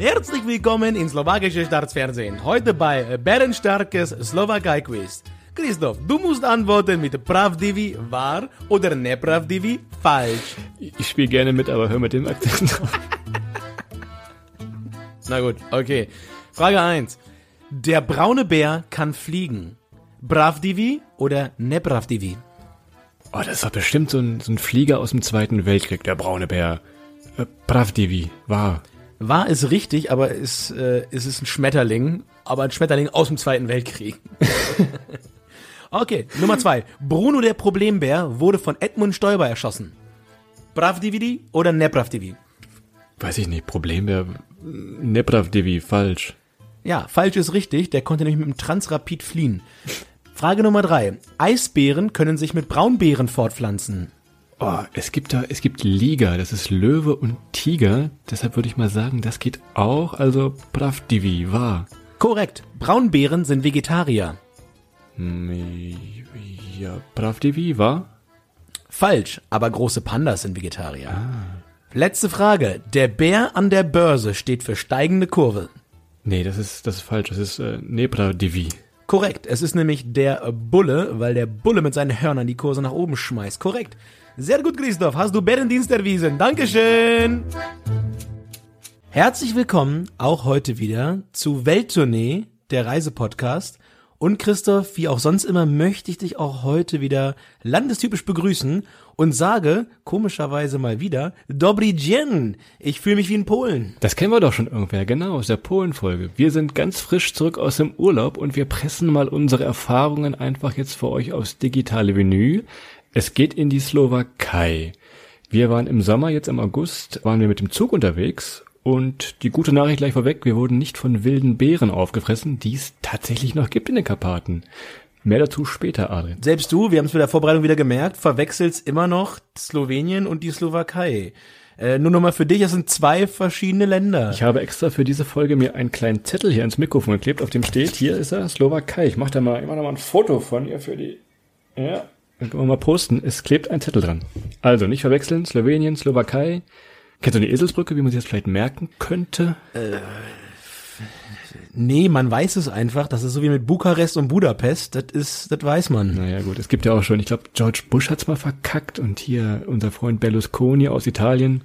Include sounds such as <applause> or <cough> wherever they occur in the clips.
Herzlich willkommen in slowakische Staatsfernsehen. Heute bei Bärenstarkes Slowakei-Quiz. Christoph, du musst antworten mit Pravdivi wahr oder Nepravdivi falsch. Ich spiele gerne mit, aber hör mit dem Akzent drauf. <laughs> Na gut, okay. Frage 1. Der braune Bär kann fliegen. Pravdivi oder Nepravdivi? Oh, das war bestimmt so ein, so ein Flieger aus dem Zweiten Weltkrieg, der braune Bär. Äh, Pravdivi, wahr. War es richtig, aber es, äh, es ist ein Schmetterling, aber ein Schmetterling aus dem Zweiten Weltkrieg. <laughs> okay, Nummer zwei. Bruno der Problembär wurde von Edmund Stoiber erschossen. Pravdividi oder Nepravdivi? Weiß ich nicht, Problembär. Nepravdivi, falsch. Ja, falsch ist richtig, der konnte nämlich mit dem Transrapid fliehen. Frage Nummer drei. Eisbären können sich mit Braunbären fortpflanzen. Oh, es gibt da, es gibt Liga, das ist Löwe und Tiger. Deshalb würde ich mal sagen, das geht auch. Also Pravdivi, wahr. Korrekt. Braunbären sind Vegetarier. Ja, Pravdivi, wahr? Falsch, aber große Pandas sind Vegetarier. Letzte Frage. Der Bär an der Börse steht für steigende Kurve. Nee, das ist, das ist falsch. Das ist äh, Nepravdivi. Korrekt. Es ist nämlich der Bulle, weil der Bulle mit seinen Hörnern die Kurse nach oben schmeißt. Korrekt. Sehr gut, Christoph. Hast du Bärendienst erwiesen. Dankeschön. Herzlich willkommen auch heute wieder zu Welttournee, der Reisepodcast. Und Christoph, wie auch sonst immer, möchte ich dich auch heute wieder landestypisch begrüßen und sage, komischerweise mal wieder, Dobry dzień. Ich fühle mich wie in Polen. Das kennen wir doch schon irgendwer, genau, aus der Polen-Folge. Wir sind ganz frisch zurück aus dem Urlaub und wir pressen mal unsere Erfahrungen einfach jetzt für euch aufs digitale Menü. Es geht in die Slowakei. Wir waren im Sommer, jetzt im August, waren wir mit dem Zug unterwegs und die gute Nachricht gleich vorweg, wir wurden nicht von wilden Bären aufgefressen, die es tatsächlich noch gibt in den Karpaten. Mehr dazu später, Adrian. Selbst du, wir haben es bei der Vorbereitung wieder gemerkt, verwechselst immer noch Slowenien und die Slowakei. Äh, nur nochmal für dich, es sind zwei verschiedene Länder. Ich habe extra für diese Folge mir einen kleinen Zettel hier ins Mikrofon geklebt, auf dem steht, hier ist er, Slowakei. Ich mache da mal, mach da mal ein Foto von ihr für die, ja, dann können wir mal posten. Es klebt ein Zettel dran. Also, nicht verwechseln, Slowenien, Slowakei. Kennst du die Eselsbrücke, wie man sich das vielleicht merken könnte? Nee, man weiß es einfach. Das ist so wie mit Bukarest und Budapest. Das ist, das weiß man. Naja gut, es gibt ja auch schon, ich glaube, George Bush hat's mal verkackt und hier unser Freund Berlusconi aus Italien.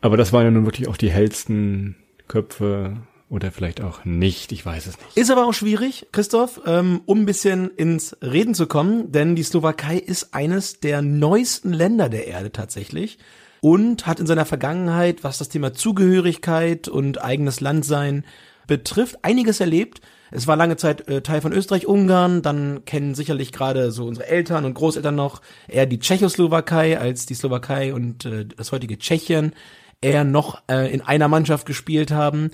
Aber das waren ja nun wirklich auch die hellsten Köpfe oder vielleicht auch nicht, ich weiß es nicht. Ist aber auch schwierig, Christoph, ähm, um ein bisschen ins Reden zu kommen, denn die Slowakei ist eines der neuesten Länder der Erde tatsächlich und hat in seiner Vergangenheit, was das Thema Zugehörigkeit und eigenes Landsein betrifft, einiges erlebt. Es war lange Zeit äh, Teil von Österreich-Ungarn, dann kennen sicherlich gerade so unsere Eltern und Großeltern noch eher die Tschechoslowakei als die Slowakei und äh, das heutige Tschechien eher noch äh, in einer Mannschaft gespielt haben.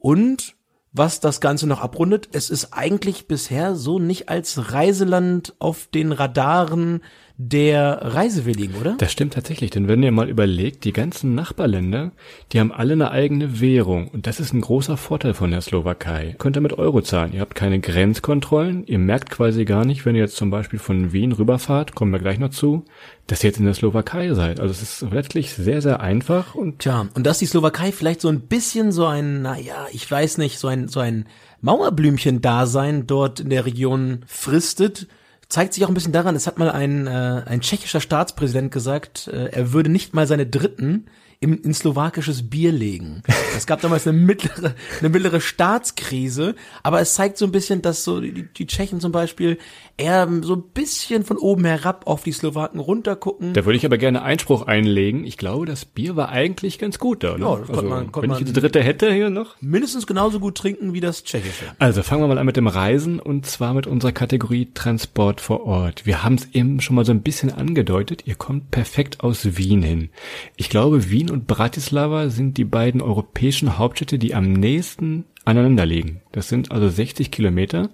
Und was das Ganze noch abrundet, es ist eigentlich bisher so nicht als Reiseland auf den Radaren der Reisewilligen, oder? Das stimmt tatsächlich, denn wenn ihr mal überlegt, die ganzen Nachbarländer, die haben alle eine eigene Währung und das ist ein großer Vorteil von der Slowakei. Könnt ihr mit Euro zahlen, ihr habt keine Grenzkontrollen, ihr merkt quasi gar nicht, wenn ihr jetzt zum Beispiel von Wien rüberfahrt, kommen wir gleich noch zu, dass ihr jetzt in der Slowakei seid. Also es ist wirklich sehr, sehr einfach und Tja, und dass die Slowakei vielleicht so ein bisschen so ein, naja, ich weiß nicht, so ein, so ein Mauerblümchen-Dasein dort in der Region fristet, zeigt sich auch ein bisschen daran, es hat mal ein, äh, ein tschechischer Staatspräsident gesagt, äh, er würde nicht mal seine Dritten in, in slowakisches Bier legen. Es gab damals eine mittlere, eine mittlere Staatskrise, aber es zeigt so ein bisschen, dass so die, die Tschechen zum Beispiel eher so ein bisschen von oben herab auf die Slowaken runtergucken. Da würde ich aber gerne Einspruch einlegen. Ich glaube, das Bier war eigentlich ganz gut da. Ne? Ja, das konnte man- konnte wenn ich jetzt dritte hätte hier noch. Mindestens genauso gut trinken wie das tschechische. Also fangen wir mal an mit dem Reisen und zwar mit unserer Kategorie Transport vor Ort. Wir haben es eben schon mal so ein bisschen angedeutet. Ihr kommt perfekt aus Wien hin. Ich glaube, Wien und Bratislava sind die beiden europäischen Hauptstädte, die am nächsten aneinander liegen. Das sind also 60 Kilometer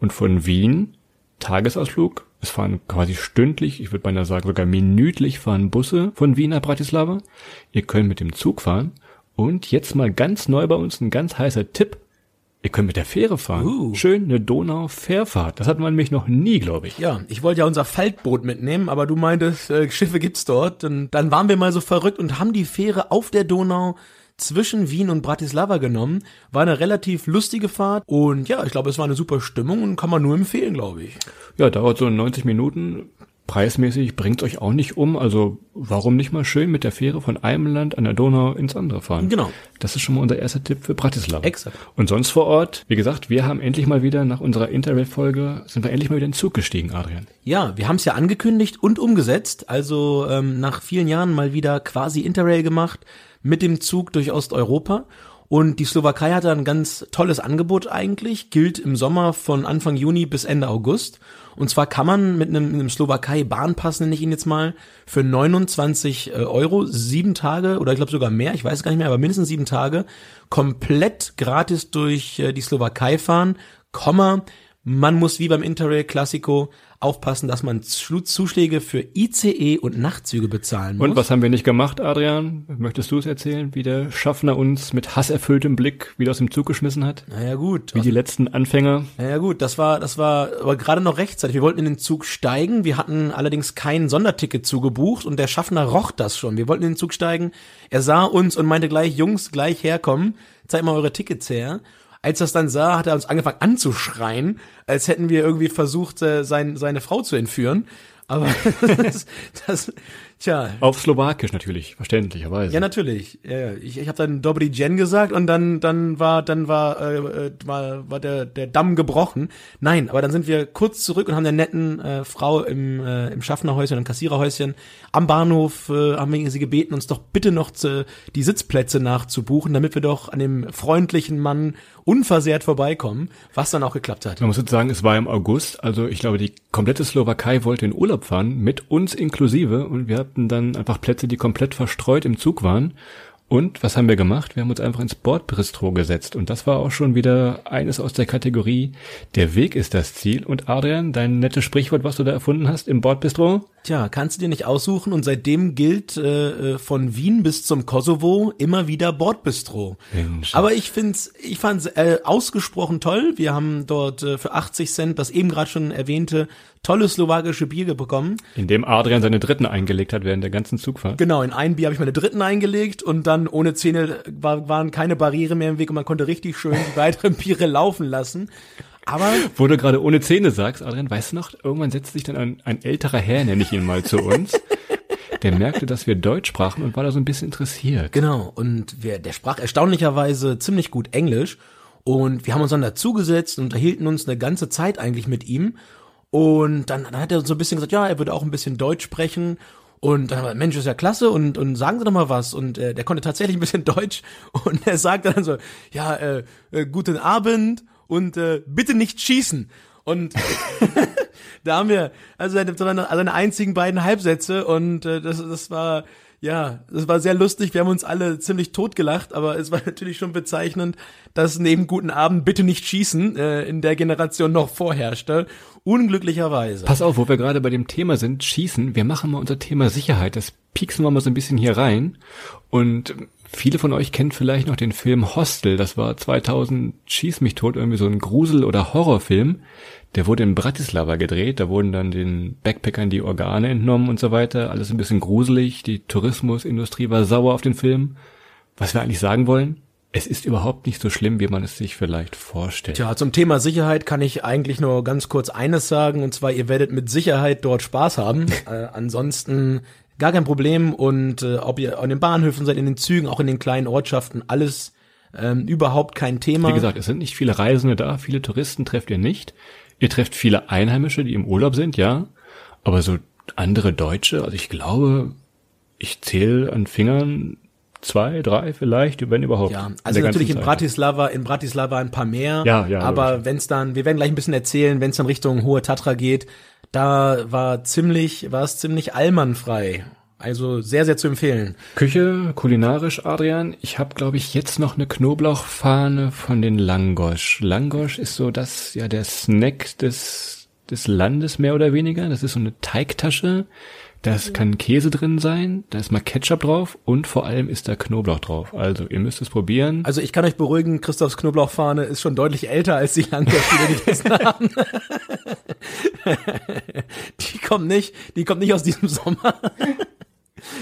und von Wien Tagesausflug. Es fahren quasi stündlich, ich würde beinahe sagen sogar minütlich fahren Busse von Wien nach Bratislava. Ihr könnt mit dem Zug fahren. Und jetzt mal ganz neu bei uns ein ganz heißer Tipp. Ihr könnt mit der Fähre fahren. Uh. Schön eine Donau-Fährfahrt. Das hat man nämlich noch nie, glaube ich. Ja, ich wollte ja unser Faltboot mitnehmen, aber du meintest, äh, Schiffe gibt's dort. Und dann waren wir mal so verrückt und haben die Fähre auf der Donau zwischen Wien und Bratislava genommen. War eine relativ lustige Fahrt und ja, ich glaube, es war eine super Stimmung und kann man nur empfehlen, glaube ich. Ja, dauert so 90 Minuten. Preismäßig bringt euch auch nicht um. Also warum nicht mal schön mit der Fähre von einem Land an der Donau ins andere fahren? Genau. Das ist schon mal unser erster Tipp für Bratislava. Exakt. Und sonst vor Ort, wie gesagt, wir haben endlich mal wieder nach unserer Interrail-Folge, sind wir endlich mal wieder in den Zug gestiegen, Adrian. Ja, wir haben es ja angekündigt und umgesetzt. Also ähm, nach vielen Jahren mal wieder quasi Interrail gemacht mit dem Zug durch Osteuropa. Und die Slowakei hatte ein ganz tolles Angebot eigentlich, gilt im Sommer von Anfang Juni bis Ende August. Und zwar kann man mit einem, einem Slowakei-Bahnpass, nenne ich ihn jetzt mal, für 29 Euro sieben Tage oder ich glaube sogar mehr, ich weiß gar nicht mehr, aber mindestens sieben Tage komplett gratis durch äh, die Slowakei fahren, Komma, man muss wie beim Interrail Classico aufpassen, dass man Zuschläge für ICE und Nachtzüge bezahlen muss. Und was haben wir nicht gemacht, Adrian? Möchtest du es erzählen, wie der Schaffner uns mit hasserfülltem Blick wieder aus dem Zug geschmissen hat? Naja gut, Wie die letzten Anfänger? naja gut, das war, das war aber gerade noch rechtzeitig. Wir wollten in den Zug steigen, wir hatten allerdings kein Sonderticket zugebucht und der Schaffner roch das schon. Wir wollten in den Zug steigen, er sah uns und meinte gleich, Jungs, gleich herkommen, zeigt mal eure Tickets her. Als er es dann sah, hat er uns angefangen anzuschreien, als hätten wir irgendwie versucht, äh, sein, seine Frau zu entführen. Aber <laughs> das, das, tja, Auf Slowakisch natürlich, verständlicherweise. Ja, natürlich. Ja, ich ich habe dann Dobry Jen gesagt und dann dann war dann war äh, äh, war, war der der Damm gebrochen. Nein, aber dann sind wir kurz zurück und haben der netten äh, Frau im äh, im Schaffnerhäuschen, im Kassiererhäuschen am Bahnhof äh, haben wir sie gebeten, uns doch bitte noch zu, die Sitzplätze nachzubuchen, damit wir doch an dem freundlichen Mann unversehrt vorbeikommen, was dann auch geklappt hat. Man muss jetzt sagen, es war im August, also ich glaube, die komplette Slowakei wollte in Urlaub fahren, mit uns inklusive, und wir hatten dann einfach Plätze, die komplett verstreut im Zug waren. Und was haben wir gemacht? Wir haben uns einfach ins Bordbistro gesetzt. Und das war auch schon wieder eines aus der Kategorie, der Weg ist das Ziel. Und Adrian, dein nettes Sprichwort, was du da erfunden hast im Bordbistro? Tja, kannst du dir nicht aussuchen und seitdem gilt äh, äh, von Wien bis zum Kosovo immer wieder Bordbistro. Mensch. Aber ich find's, ich fand's äh, ausgesprochen toll. Wir haben dort äh, für 80 Cent das eben gerade schon erwähnte tolle slowakische Bier bekommen. In dem Adrian seine Dritten eingelegt hat während der ganzen Zugfahrt. Genau, in ein Bier habe ich meine dritten eingelegt und dann ohne Zähne war, waren keine Barriere mehr im Weg und man konnte richtig schön die <laughs> weiteren Biere laufen lassen. Aber Wo du gerade ohne Zähne sagst, Adrian, weißt du noch, irgendwann setzte sich dann ein, ein älterer Herr, nenne ich ihn mal, zu uns. Der merkte, dass wir Deutsch sprachen und war da so ein bisschen interessiert. Genau, und wir, der sprach erstaunlicherweise ziemlich gut Englisch. Und wir haben uns dann dazugesetzt und unterhielten uns eine ganze Zeit eigentlich mit ihm. Und dann, dann hat er so ein bisschen gesagt, ja, er würde auch ein bisschen Deutsch sprechen. Und dann haben wir, Mensch, ist ja klasse und, und sagen Sie doch mal was. Und äh, der konnte tatsächlich ein bisschen <laughs> Deutsch. Und er sagte dann so, ja, äh, äh, guten Abend und äh, bitte nicht schießen. Und <laughs> da haben wir also seine, seine, seine einzigen beiden Halbsätze und äh, das, das war ja, das war sehr lustig. Wir haben uns alle ziemlich totgelacht, aber es war <laughs> natürlich schon bezeichnend, dass neben guten Abend bitte nicht schießen äh, in der Generation noch vorherrschte. Unglücklicherweise. Pass auf, wo wir gerade bei dem Thema sind, Schießen, wir machen mal unser Thema Sicherheit, das pieksen wir mal so ein bisschen hier rein. Und viele von euch kennen vielleicht noch den Film Hostel, das war 2000 Schieß mich tot, irgendwie so ein Grusel- oder Horrorfilm. Der wurde in Bratislava gedreht, da wurden dann den Backpackern die Organe entnommen und so weiter, alles ein bisschen gruselig, die Tourismusindustrie war sauer auf den Film. Was wir eigentlich sagen wollen, es ist überhaupt nicht so schlimm, wie man es sich vielleicht vorstellt. Tja, zum Thema Sicherheit kann ich eigentlich nur ganz kurz eines sagen, und zwar, ihr werdet mit Sicherheit dort Spaß haben. <laughs> äh, ansonsten gar kein Problem und äh, ob ihr an den Bahnhöfen seid, in den Zügen, auch in den kleinen Ortschaften, alles ähm, überhaupt kein Thema. Wie gesagt, es sind nicht viele Reisende da, viele Touristen trefft ihr nicht. Ihr trefft viele Einheimische, die im Urlaub sind, ja. Aber so andere Deutsche, also ich glaube, ich zähle an Fingern zwei, drei vielleicht, wenn überhaupt. Ja, also natürlich in Bratislava, in Bratislava ein paar mehr. Ja, ja. Aber wenn es dann, wir werden gleich ein bisschen erzählen, wenn es dann Richtung Hohe Tatra geht, da war ziemlich, war es ziemlich allmannfrei. Also sehr, sehr zu empfehlen. Küche, kulinarisch, Adrian. Ich habe, glaube ich, jetzt noch eine Knoblauchfahne von den Langosch. Langosch ist so das, ja, der Snack des, des Landes mehr oder weniger. Das ist so eine Teigtasche. Da kann Käse drin sein, da ist mal Ketchup drauf und vor allem ist da Knoblauch drauf. Also ihr müsst es probieren. Also ich kann euch beruhigen, Christophs Knoblauchfahne ist schon deutlich älter als die wir gegessen haben. <laughs> die kommt nicht, die kommt nicht aus diesem Sommer.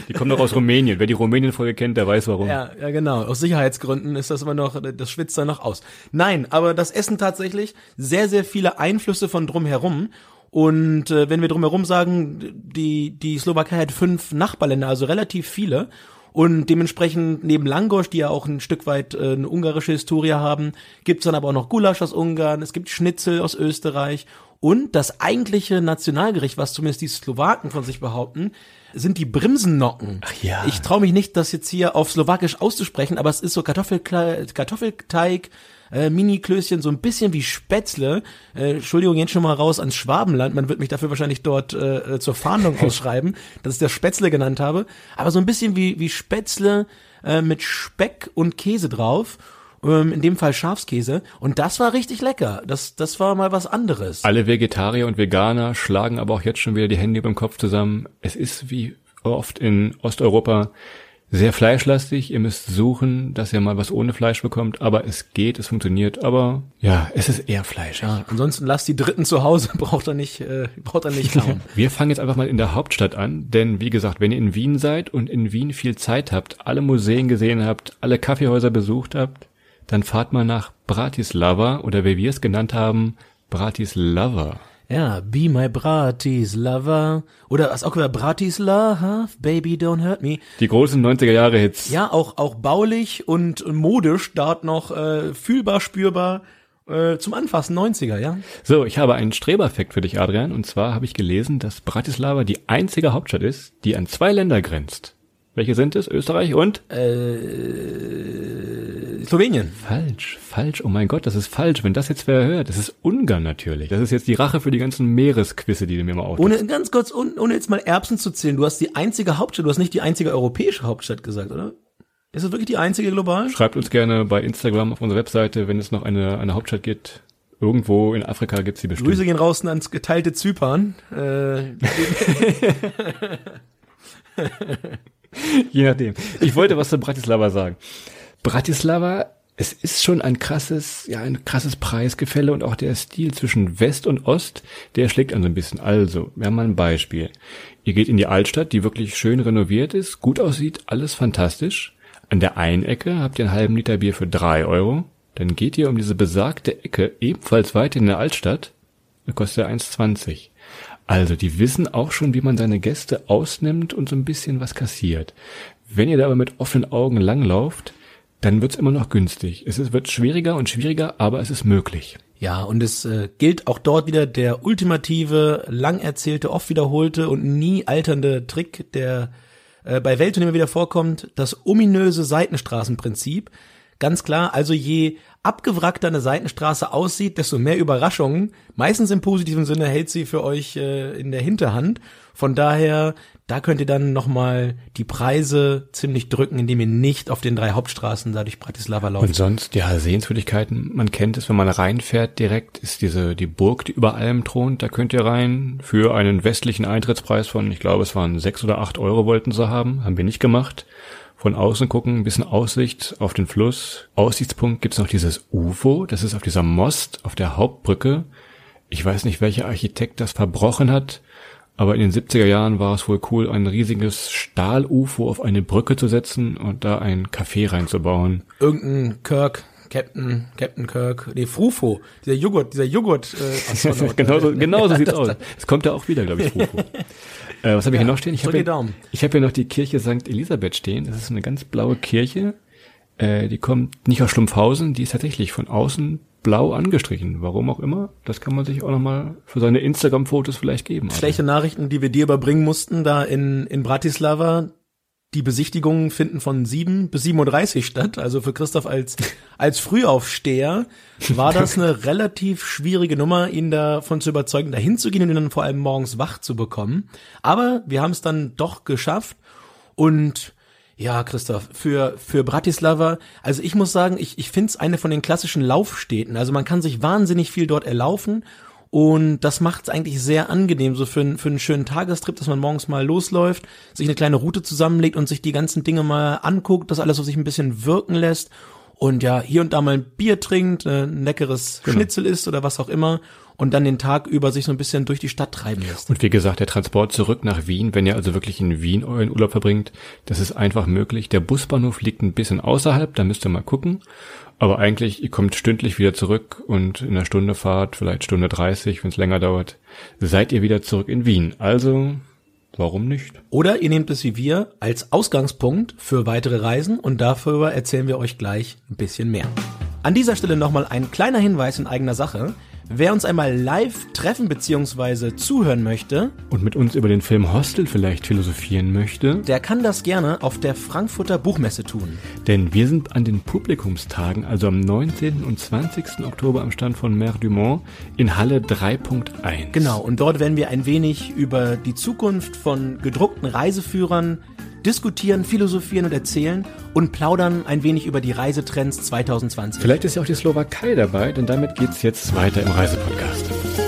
Die kommen noch aus Rumänien. Wer die Rumänien-Folge kennt, der weiß warum. Ja, ja, genau. Aus Sicherheitsgründen ist das immer noch, das schwitzt da noch aus. Nein, aber das Essen tatsächlich sehr, sehr viele Einflüsse von drumherum. Und äh, wenn wir drumherum sagen, die, die Slowakei hat fünf Nachbarländer, also relativ viele. Und dementsprechend neben Langosch, die ja auch ein Stück weit äh, eine ungarische Historie haben, gibt's dann aber auch noch Gulasch aus Ungarn, es gibt Schnitzel aus Österreich und das eigentliche Nationalgericht, was zumindest die Slowaken von sich behaupten, sind die Brimsennocken. Ach ja. Ich traue mich nicht, das jetzt hier auf Slowakisch auszusprechen, aber es ist so Kartoffelkle Kartoffelteig, äh, Mini-Klößchen, so ein bisschen wie Spätzle. Äh, Entschuldigung, jetzt schon mal raus ans Schwabenland. Man wird mich dafür wahrscheinlich dort äh, zur Fahndung <laughs> ausschreiben, dass ich das Spätzle genannt habe. Aber so ein bisschen wie, wie Spätzle äh, mit Speck und Käse drauf ähm, in dem Fall Schafskäse. Und das war richtig lecker. Das, das war mal was anderes. Alle Vegetarier und Veganer schlagen aber auch jetzt schon wieder die Hände über dem Kopf zusammen. Es ist wie oft in Osteuropa sehr fleischlastig. Ihr müsst suchen, dass ihr mal was ohne Fleisch bekommt, aber es geht, es funktioniert. Aber ja, es ist eher Fleisch. Ja, ansonsten lasst die Dritten zu Hause, <laughs> braucht er nicht, äh, braucht er nicht kauen. <laughs> Wir fangen jetzt einfach mal in der Hauptstadt an, denn wie gesagt, wenn ihr in Wien seid und in Wien viel Zeit habt, alle Museen gesehen habt, alle Kaffeehäuser besucht habt, dann fahrt mal nach Bratislava oder wie wir es genannt haben, Bratislava. Ja, be my Bratislava. Oder was auch über Bratislava, Baby Don't Hurt Me. Die großen 90er Jahre Hits. Ja, auch, auch baulich und modisch dort noch äh, fühlbar, spürbar äh, zum Anfassen 90er, ja. So, ich habe einen Streberfekt für dich, Adrian. Und zwar habe ich gelesen, dass Bratislava die einzige Hauptstadt ist, die an zwei Länder grenzt. Welche sind es? Österreich und? Äh, Slowenien. Falsch, falsch. Oh mein Gott, das ist falsch. Wenn das jetzt wer hört, das ist Ungarn natürlich. Das ist jetzt die Rache für die ganzen Meeresquisse, die du mir mal auf. Ohne ganz kurz, ohne jetzt mal Erbsen zu zählen. Du hast die einzige Hauptstadt, du hast nicht die einzige europäische Hauptstadt gesagt, oder? Ist es wirklich die einzige global? Schreibt uns gerne bei Instagram auf unserer Webseite, wenn es noch eine, eine Hauptstadt gibt. Irgendwo in Afrika gibt's die bestimmt. Grüße gehen raus ans geteilte Zypern. Äh, <laughs> <laughs> <laughs> Je nachdem. Ich wollte was zu Bratislava sagen. Bratislava, es ist schon ein krasses, ja, ein krasses Preisgefälle und auch der Stil zwischen West und Ost, der schlägt an so ein bisschen. Also, wir haben mal ein Beispiel. Ihr geht in die Altstadt, die wirklich schön renoviert ist, gut aussieht, alles fantastisch. An der einen Ecke habt ihr einen halben Liter Bier für drei Euro. Dann geht ihr um diese besagte Ecke ebenfalls weiter in der Altstadt. Da kostet er 1,20. Also, die wissen auch schon, wie man seine Gäste ausnimmt und so ein bisschen was kassiert. Wenn ihr da aber mit offenen Augen langlauft, dann wird's immer noch günstig. Es wird schwieriger und schwieriger, aber es ist möglich. Ja, und es äh, gilt auch dort wieder der ultimative, lang erzählte, oft wiederholte und nie alternde Trick, der äh, bei immer wieder vorkommt, das ominöse Seitenstraßenprinzip. Ganz klar, also je abgewrackter eine Seitenstraße aussieht, desto mehr Überraschungen, meistens im positiven Sinne, hält sie für euch äh, in der Hinterhand. Von daher, da könnt ihr dann nochmal die Preise ziemlich drücken, indem ihr nicht auf den drei Hauptstraßen da durch Bratislava lauft. Und sonst, ja, Sehenswürdigkeiten, man kennt es, wenn man reinfährt direkt, ist diese, die Burg, die über allem thront, da könnt ihr rein für einen westlichen Eintrittspreis von, ich glaube, es waren sechs oder acht Euro wollten sie haben, haben wir nicht gemacht von außen gucken, ein bisschen Aussicht auf den Fluss. Aussichtspunkt gibt's noch dieses UFO, das ist auf dieser Most, auf der Hauptbrücke. Ich weiß nicht, welcher Architekt das verbrochen hat, Aber in den 70er Jahren war es wohl cool, ein riesiges Stahl-UFO auf eine Brücke zu setzen und da ein Café reinzubauen. Irgendein Kirk, Captain, Captain Kirk, nee, Frufo, dieser Joghurt, dieser Joghurt, äh, genau so, genau so sieht's aus. Es kommt ja auch wieder, glaube ich, Frufo. <laughs> äh, was habe ich hier noch stehen? Ich habe ich hab hier noch die Kirche St. Elisabeth stehen. Das ist eine ganz blaue Kirche. Äh, die kommt nicht aus Schlumpfhausen, die ist tatsächlich von außen blau angestrichen. Warum auch immer. Das kann man sich auch nochmal für seine Instagram-Fotos vielleicht geben. Schlechte Nachrichten, die wir dir überbringen mussten, da in, in Bratislava. Die Besichtigungen finden von 7 bis 7.30 Uhr statt. Also für Christoph als, als Frühaufsteher war das eine <laughs> relativ schwierige Nummer, ihn davon zu überzeugen, dahin zu gehen und ihn dann vor allem morgens wach zu bekommen. Aber wir haben es dann doch geschafft. Und ja, Christoph, für, für Bratislava, also ich muss sagen, ich, ich finde es eine von den klassischen Laufstädten. Also man kann sich wahnsinnig viel dort erlaufen und das macht es eigentlich sehr angenehm, so für, einen- für einen schönen Tagestrip, dass man morgens mal losläuft, sich eine kleine Route zusammenlegt und sich die ganzen Dinge mal anguckt, das alles auf sich ein bisschen wirken lässt und ja, hier und da mal ein Bier trinkt, äh, ein leckeres Schnitzel isst oder was auch immer und dann den Tag über sich so ein bisschen durch die Stadt treiben lässt. Und wie gesagt, der Transport zurück nach Wien, wenn ihr also wirklich in Wien euren Urlaub verbringt, das ist einfach möglich. Der Busbahnhof liegt ein bisschen außerhalb, da müsst ihr mal gucken. Aber eigentlich, ihr kommt stündlich wieder zurück und in einer Stunde Fahrt, vielleicht Stunde 30, wenn es länger dauert, seid ihr wieder zurück in Wien. Also, warum nicht? Oder ihr nehmt es wie wir als Ausgangspunkt für weitere Reisen und darüber erzählen wir euch gleich ein bisschen mehr. An dieser Stelle nochmal ein kleiner Hinweis in eigener Sache. Wer uns einmal live treffen bzw. zuhören möchte, Und mit uns über den Film Hostel vielleicht philosophieren möchte. der kann das gerne auf der Frankfurter Buchmesse tun. Denn wir sind an den Publikumstagen, also am 19. und 20. Oktober am Stand von Mer Dumont in Halle 3.1. Genau, und dort werden wir ein wenig über die Zukunft von gedruckten Reiseführern diskutieren, philosophieren und erzählen und plaudern ein wenig über die Reisetrends 2020. Vielleicht ist ja auch die Slowakei dabei, denn damit geht's jetzt weiter im Reisepodcast.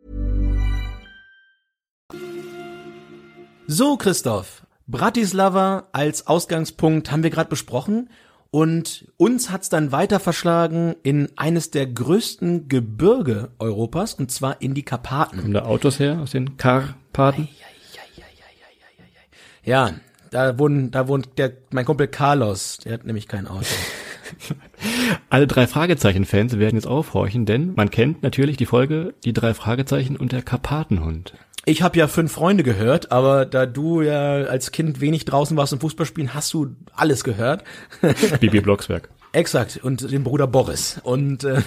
So, Christoph, Bratislava als Ausgangspunkt haben wir gerade besprochen und uns hat's dann weiter verschlagen in eines der größten Gebirge Europas und zwar in die Karpaten. Kommen da Autos her aus den Karpaten? Ja, da wohnt, da wohnt der, mein Kumpel Carlos, der hat nämlich kein Auto. <laughs> Alle drei Fragezeichen-Fans werden jetzt aufhorchen, denn man kennt natürlich die Folge Die drei Fragezeichen und der Karpatenhund. Ich habe ja fünf Freunde gehört, aber da du ja als Kind wenig draußen warst und Fußball spielen, hast du alles gehört. <laughs> Bibi Blocksberg. Exakt, und den Bruder Boris. Und äh,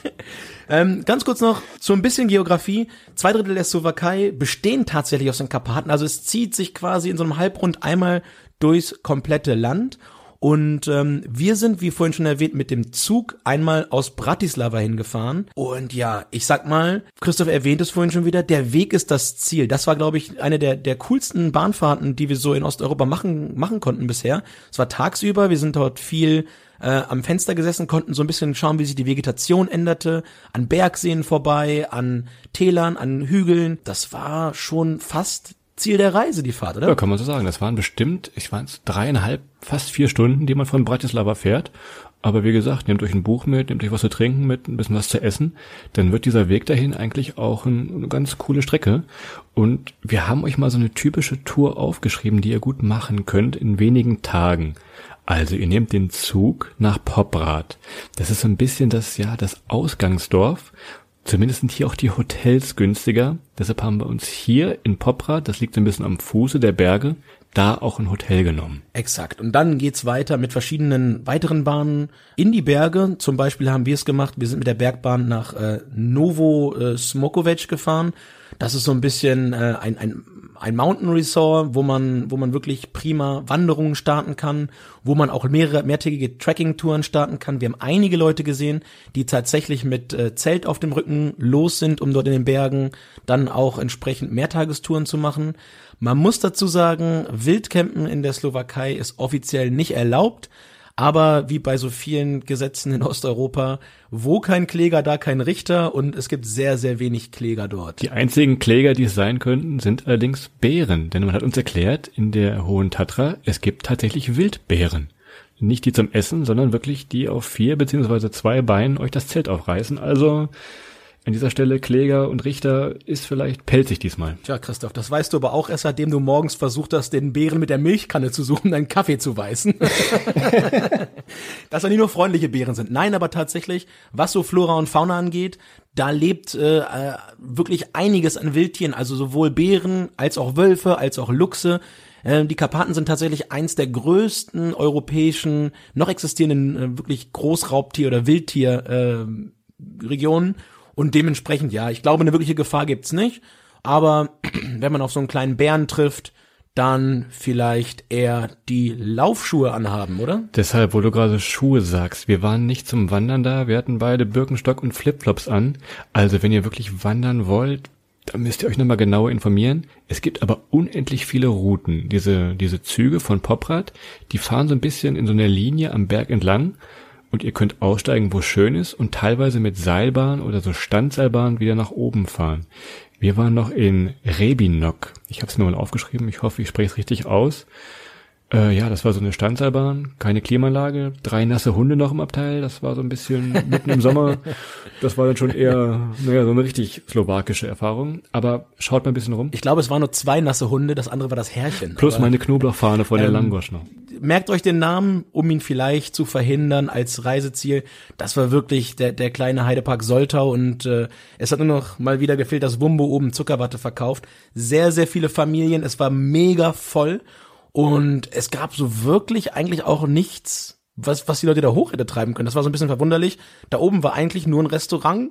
<laughs> ähm, ganz kurz noch so ein bisschen Geografie. Zwei Drittel der Slowakei bestehen tatsächlich aus den Karpaten. Also es zieht sich quasi in so einem Halbrund einmal durchs komplette Land. Und ähm, wir sind, wie vorhin schon erwähnt, mit dem Zug einmal aus Bratislava hingefahren. Und ja, ich sag mal, Christoph erwähnt es vorhin schon wieder, der Weg ist das Ziel. Das war, glaube ich, eine der, der coolsten Bahnfahrten, die wir so in Osteuropa machen, machen konnten bisher. Es war tagsüber, wir sind dort viel äh, am Fenster gesessen, konnten so ein bisschen schauen, wie sich die Vegetation änderte, an Bergseen vorbei, an Tälern, an Hügeln. Das war schon fast Ziel der Reise, die Fahrt, oder? Ja, kann man so sagen. Das waren bestimmt, ich weiß, dreieinhalb, fast vier Stunden, die man von Bratislava fährt. Aber wie gesagt, nehmt euch ein Buch mit, nehmt euch was zu trinken mit, ein bisschen was zu essen. Dann wird dieser Weg dahin eigentlich auch ein, eine ganz coole Strecke. Und wir haben euch mal so eine typische Tour aufgeschrieben, die ihr gut machen könnt in wenigen Tagen. Also ihr nehmt den Zug nach Poprad. Das ist so ein bisschen das, ja, das Ausgangsdorf. Zumindest sind hier auch die Hotels günstiger. Deshalb haben wir uns hier in Poprad, das liegt ein bisschen am Fuße der Berge, da auch ein Hotel genommen. Exakt. Und dann geht's weiter mit verschiedenen weiteren Bahnen in die Berge. Zum Beispiel haben wir es gemacht, wir sind mit der Bergbahn nach äh, Novo äh, Smokovic gefahren. Das ist so ein bisschen äh, ein, ein ein Mountain Resort, wo man, wo man wirklich prima Wanderungen starten kann, wo man auch mehrere mehrtägige Trekking-Touren starten kann. Wir haben einige Leute gesehen, die tatsächlich mit äh, Zelt auf dem Rücken los sind, um dort in den Bergen dann auch entsprechend Mehrtagestouren zu machen. Man muss dazu sagen, Wildcampen in der Slowakei ist offiziell nicht erlaubt. Aber wie bei so vielen Gesetzen in Osteuropa, wo kein Kläger, da kein Richter und es gibt sehr, sehr wenig Kläger dort. Die einzigen Kläger, die es sein könnten, sind allerdings Bären. Denn man hat uns erklärt, in der Hohen Tatra, es gibt tatsächlich Wildbären. Nicht die zum Essen, sondern wirklich die auf vier beziehungsweise zwei Beinen euch das Zelt aufreißen. Also an dieser Stelle Kläger und Richter ist vielleicht pelzig diesmal. Tja, Christoph, das weißt du aber auch erst, seitdem du morgens versucht hast, den Bären mit der Milchkanne zu suchen, deinen Kaffee zu weißen. <laughs> Dass da nicht nur freundliche Bären sind. Nein, aber tatsächlich, was so Flora und Fauna angeht, da lebt äh, äh, wirklich einiges an Wildtieren, also sowohl Bären als auch Wölfe, als auch Luchse. Äh, die Karpaten sind tatsächlich eins der größten europäischen, noch existierenden äh, wirklich Großraubtier- oder Wildtierregionen. Äh. Und dementsprechend, ja, ich glaube, eine wirkliche Gefahr gibt's nicht. Aber <clears throat> wenn man auf so einen kleinen Bären trifft, dann vielleicht eher die Laufschuhe anhaben, oder? Deshalb, wo du gerade Schuhe sagst, wir waren nicht zum Wandern da, wir hatten beide Birkenstock und Flipflops an. Also wenn ihr wirklich wandern wollt, dann müsst ihr euch nochmal genauer informieren. Es gibt aber unendlich viele Routen. Diese, diese Züge von Poprad, die fahren so ein bisschen in so einer Linie am Berg entlang und ihr könnt aussteigen, wo schön ist und teilweise mit Seilbahn oder so Standseilbahn wieder nach oben fahren. Wir waren noch in Rebinok. Ich habe es nur mal aufgeschrieben. Ich hoffe, ich spreche es richtig aus. Äh, ja, das war so eine Standseilbahn, keine Klimaanlage, drei nasse Hunde noch im Abteil. Das war so ein bisschen mitten im Sommer. Das war dann schon eher, naja, so eine richtig slowakische Erfahrung. Aber schaut mal ein bisschen rum. Ich glaube, es waren nur zwei nasse Hunde, das andere war das Herrchen. Plus Aber, meine Knoblauchfahne von ähm, der Langosch noch. Merkt euch den Namen, um ihn vielleicht zu verhindern als Reiseziel. Das war wirklich der, der kleine Heidepark Soltau und äh, es hat nur noch mal wieder gefehlt, dass Wumbo oben Zuckerwatte verkauft. Sehr, sehr viele Familien, es war mega voll und es gab so wirklich eigentlich auch nichts, was, was die Leute da hoch hätte treiben können. Das war so ein bisschen verwunderlich. Da oben war eigentlich nur ein Restaurant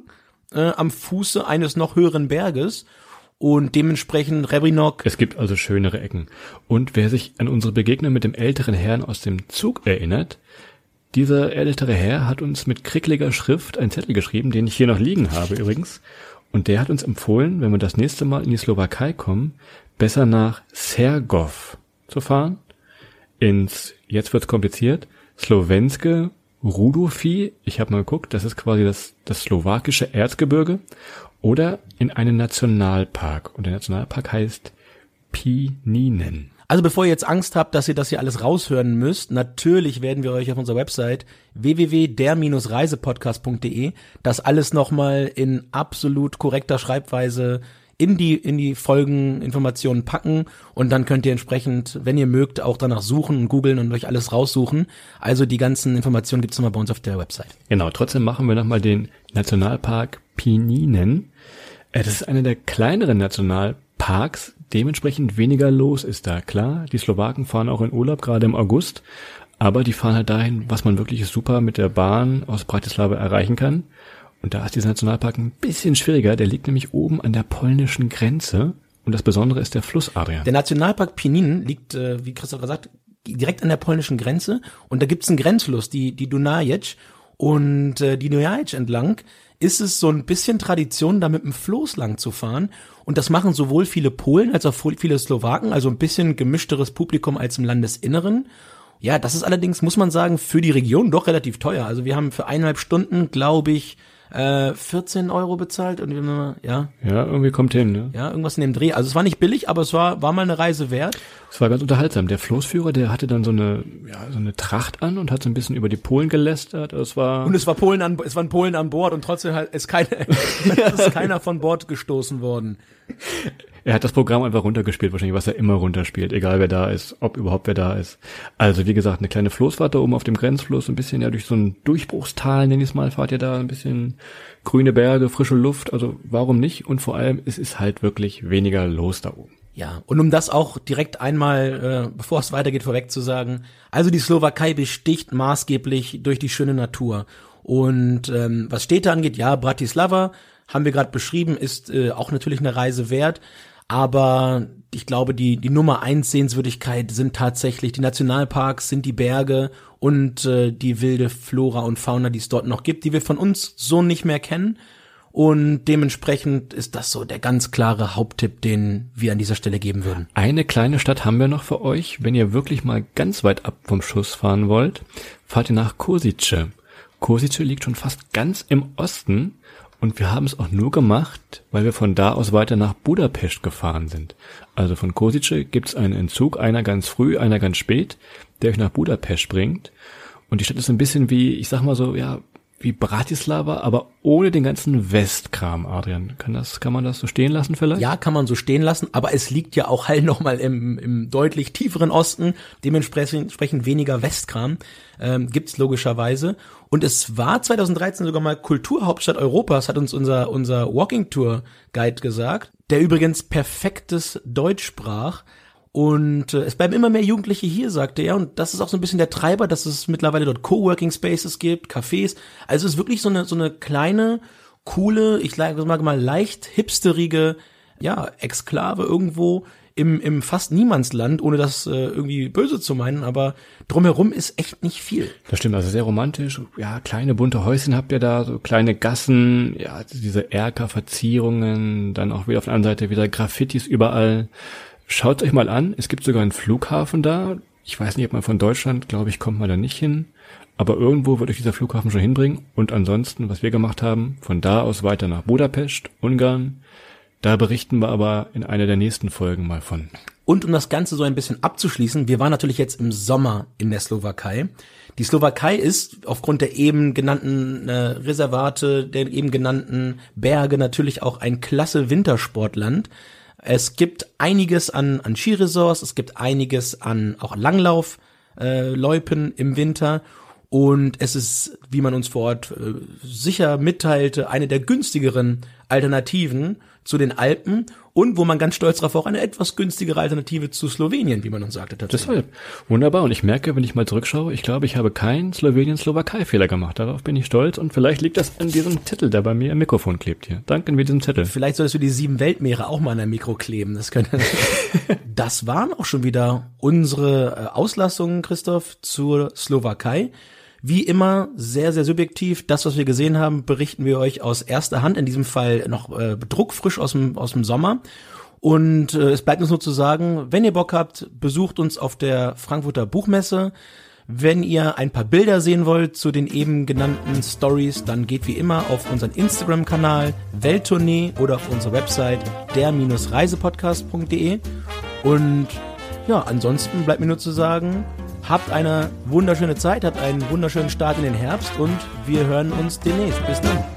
äh, am Fuße eines noch höheren Berges und dementsprechend Rebrinok. Es gibt also schönere Ecken. Und wer sich an unsere Begegnung mit dem älteren Herrn aus dem Zug erinnert, dieser ältere Herr hat uns mit krickliger Schrift einen Zettel geschrieben, den ich hier noch liegen habe übrigens. Und der hat uns empfohlen, wenn wir das nächste Mal in die Slowakei kommen, besser nach Sergov zu fahren, ins, jetzt wird's kompliziert, Slowenske Rudovi, ich habe mal geguckt, das ist quasi das, das slowakische Erzgebirge, oder in einen Nationalpark. Und der Nationalpark heißt Pininen. Also bevor ihr jetzt Angst habt, dass ihr das hier alles raushören müsst, natürlich werden wir euch auf unserer Website www.der-reisepodcast.de das alles nochmal in absolut korrekter Schreibweise in die, in die Folgeninformationen packen und dann könnt ihr entsprechend, wenn ihr mögt, auch danach suchen und googeln und euch alles raussuchen. Also die ganzen Informationen gibt's nochmal bei uns auf der Website. Genau, trotzdem machen wir nochmal den Nationalpark Pininen. Äh, das ist einer der kleineren Nationalparks, dementsprechend weniger los ist da. Klar, die Slowaken fahren auch in Urlaub, gerade im August, aber die fahren halt dahin, was man wirklich super mit der Bahn aus Bratislava erreichen kann. Und da ist dieser Nationalpark ein bisschen schwieriger. Der liegt nämlich oben an der polnischen Grenze. Und das Besondere ist der Fluss Adrian. Der Nationalpark Pinin liegt, äh, wie Christoph gesagt, direkt an der polnischen Grenze. Und da gibt's einen Grenzfluss, die, die Dunajec. Und äh, die Dunajec entlang ist es so ein bisschen Tradition, da mit dem Floß lang zu fahren. Und das machen sowohl viele Polen als auch viele Slowaken, also ein bisschen gemischteres Publikum als im Landesinneren. Ja, das ist allerdings, muss man sagen, für die Region doch relativ teuer. Also wir haben für eineinhalb Stunden, glaube ich, äh, 14 Euro bezahlt und ja. Ja, irgendwie kommt hin, ne? Ja, irgendwas in dem Dreh. Also es war nicht billig, aber es war, war mal eine Reise wert. Es war ganz unterhaltsam. Der Floßführer, der hatte dann so eine, ja, so eine Tracht an und hat so ein bisschen über die Polen gelästert. Es war und es war Polen an, es waren Polen an Bord und trotzdem halt <laughs> ist, keine, <laughs> ist keiner von Bord gestoßen worden. Er hat das Programm einfach runtergespielt, wahrscheinlich, was er immer runterspielt, egal wer da ist, ob überhaupt wer da ist. Also wie gesagt, eine kleine Floßfahrt da oben auf dem Grenzfluss, ein bisschen ja durch so ein Durchbruchstal, nenn ich es mal, fahrt ihr da ein bisschen grüne Berge, frische Luft, also warum nicht? Und vor allem, es ist halt wirklich weniger los da oben. Ja, und um das auch direkt einmal, äh, bevor es weitergeht, vorweg zu sagen, also die Slowakei besticht maßgeblich durch die schöne Natur. Und ähm, was Städte angeht, ja, Bratislava, haben wir gerade beschrieben, ist äh, auch natürlich eine Reise wert. Aber ich glaube, die, die Nummer eins Sehenswürdigkeit sind tatsächlich die Nationalparks, sind die Berge und äh, die wilde Flora und Fauna, die es dort noch gibt, die wir von uns so nicht mehr kennen. Und dementsprechend ist das so der ganz klare Haupttipp, den wir an dieser Stelle geben würden. Eine kleine Stadt haben wir noch für euch. Wenn ihr wirklich mal ganz weit ab vom Schuss fahren wollt, fahrt ihr nach Kosice. Kosice liegt schon fast ganz im Osten und wir haben es auch nur gemacht, weil wir von da aus weiter nach Budapest gefahren sind. Also von Kosice gibt es einen Entzug, einer ganz früh, einer ganz spät, der euch nach Budapest bringt. Und die Stadt ist ein bisschen wie, ich sag mal so, ja, wie Bratislava, aber ohne den ganzen Westkram, Adrian. Kann das, kann man das so stehen lassen vielleicht? Ja, kann man so stehen lassen, aber es liegt ja auch halt <laughs> nochmal im, im deutlich tieferen Osten, dementsprechend weniger Westkram, ähm, gibt's logischerweise. Und es war 2013 sogar mal Kulturhauptstadt Europas, hat uns unser, unser Walking Tour Guide gesagt, der übrigens perfektes Deutsch sprach. Und äh, es bleiben immer mehr Jugendliche hier, sagte er. Und das ist auch so ein bisschen der Treiber, dass es mittlerweile dort Coworking Spaces gibt, Cafés. Also es ist wirklich so eine, so eine kleine, coole, ich sage mal leicht hipsterige, ja, Exklave irgendwo im, im fast Niemandsland, ohne das äh, irgendwie böse zu meinen, aber drumherum ist echt nicht viel. Das stimmt, also sehr romantisch. Ja, kleine bunte Häuschen habt ihr da, so kleine Gassen, ja, diese Erker-Verzierungen, dann auch wieder auf der anderen Seite wieder Graffitis überall. Schaut euch mal an, es gibt sogar einen Flughafen da. Ich weiß nicht, ob man von Deutschland, glaube ich, kommt man da nicht hin. Aber irgendwo wird euch dieser Flughafen schon hinbringen. Und ansonsten, was wir gemacht haben, von da aus weiter nach Budapest, Ungarn. Da berichten wir aber in einer der nächsten Folgen mal von. Und um das Ganze so ein bisschen abzuschließen, wir waren natürlich jetzt im Sommer in der Slowakei. Die Slowakei ist aufgrund der eben genannten äh, Reservate, der eben genannten Berge natürlich auch ein klasse Wintersportland. Es gibt einiges an, an Skiresorts, es gibt einiges an auch Langlauf, äh, im Winter und es ist, wie man uns vor Ort äh, sicher mitteilte, eine der günstigeren Alternativen zu den Alpen und wo man ganz stolz darauf auch eine etwas günstigere Alternative zu Slowenien, wie man uns sagte. Tatsächlich. Deshalb. Wunderbar. Und ich merke, wenn ich mal zurückschaue, ich glaube, ich habe keinen Slowenien-Slowakei-Fehler gemacht. Darauf bin ich stolz und vielleicht liegt das an diesem Titel, der bei mir im Mikrofon klebt hier. Danken wir diesem Titel. Vielleicht solltest du die sieben Weltmeere auch mal an dein Mikro kleben. Das könnte. <laughs> das waren auch schon wieder unsere äh, Auslassungen, Christoph, zur Slowakei. Wie immer sehr, sehr subjektiv. Das, was wir gesehen haben, berichten wir euch aus erster Hand, in diesem Fall noch äh, druckfrisch aus dem, aus dem Sommer. Und äh, es bleibt uns nur zu sagen, wenn ihr Bock habt, besucht uns auf der Frankfurter Buchmesse. Wenn ihr ein paar Bilder sehen wollt zu den eben genannten Stories, dann geht wie immer auf unseren Instagram-Kanal Welttournee oder auf unsere Website der-reisepodcast.de. Und ja, ansonsten bleibt mir nur zu sagen, Habt eine wunderschöne Zeit, habt einen wunderschönen Start in den Herbst und wir hören uns demnächst. Bis dann.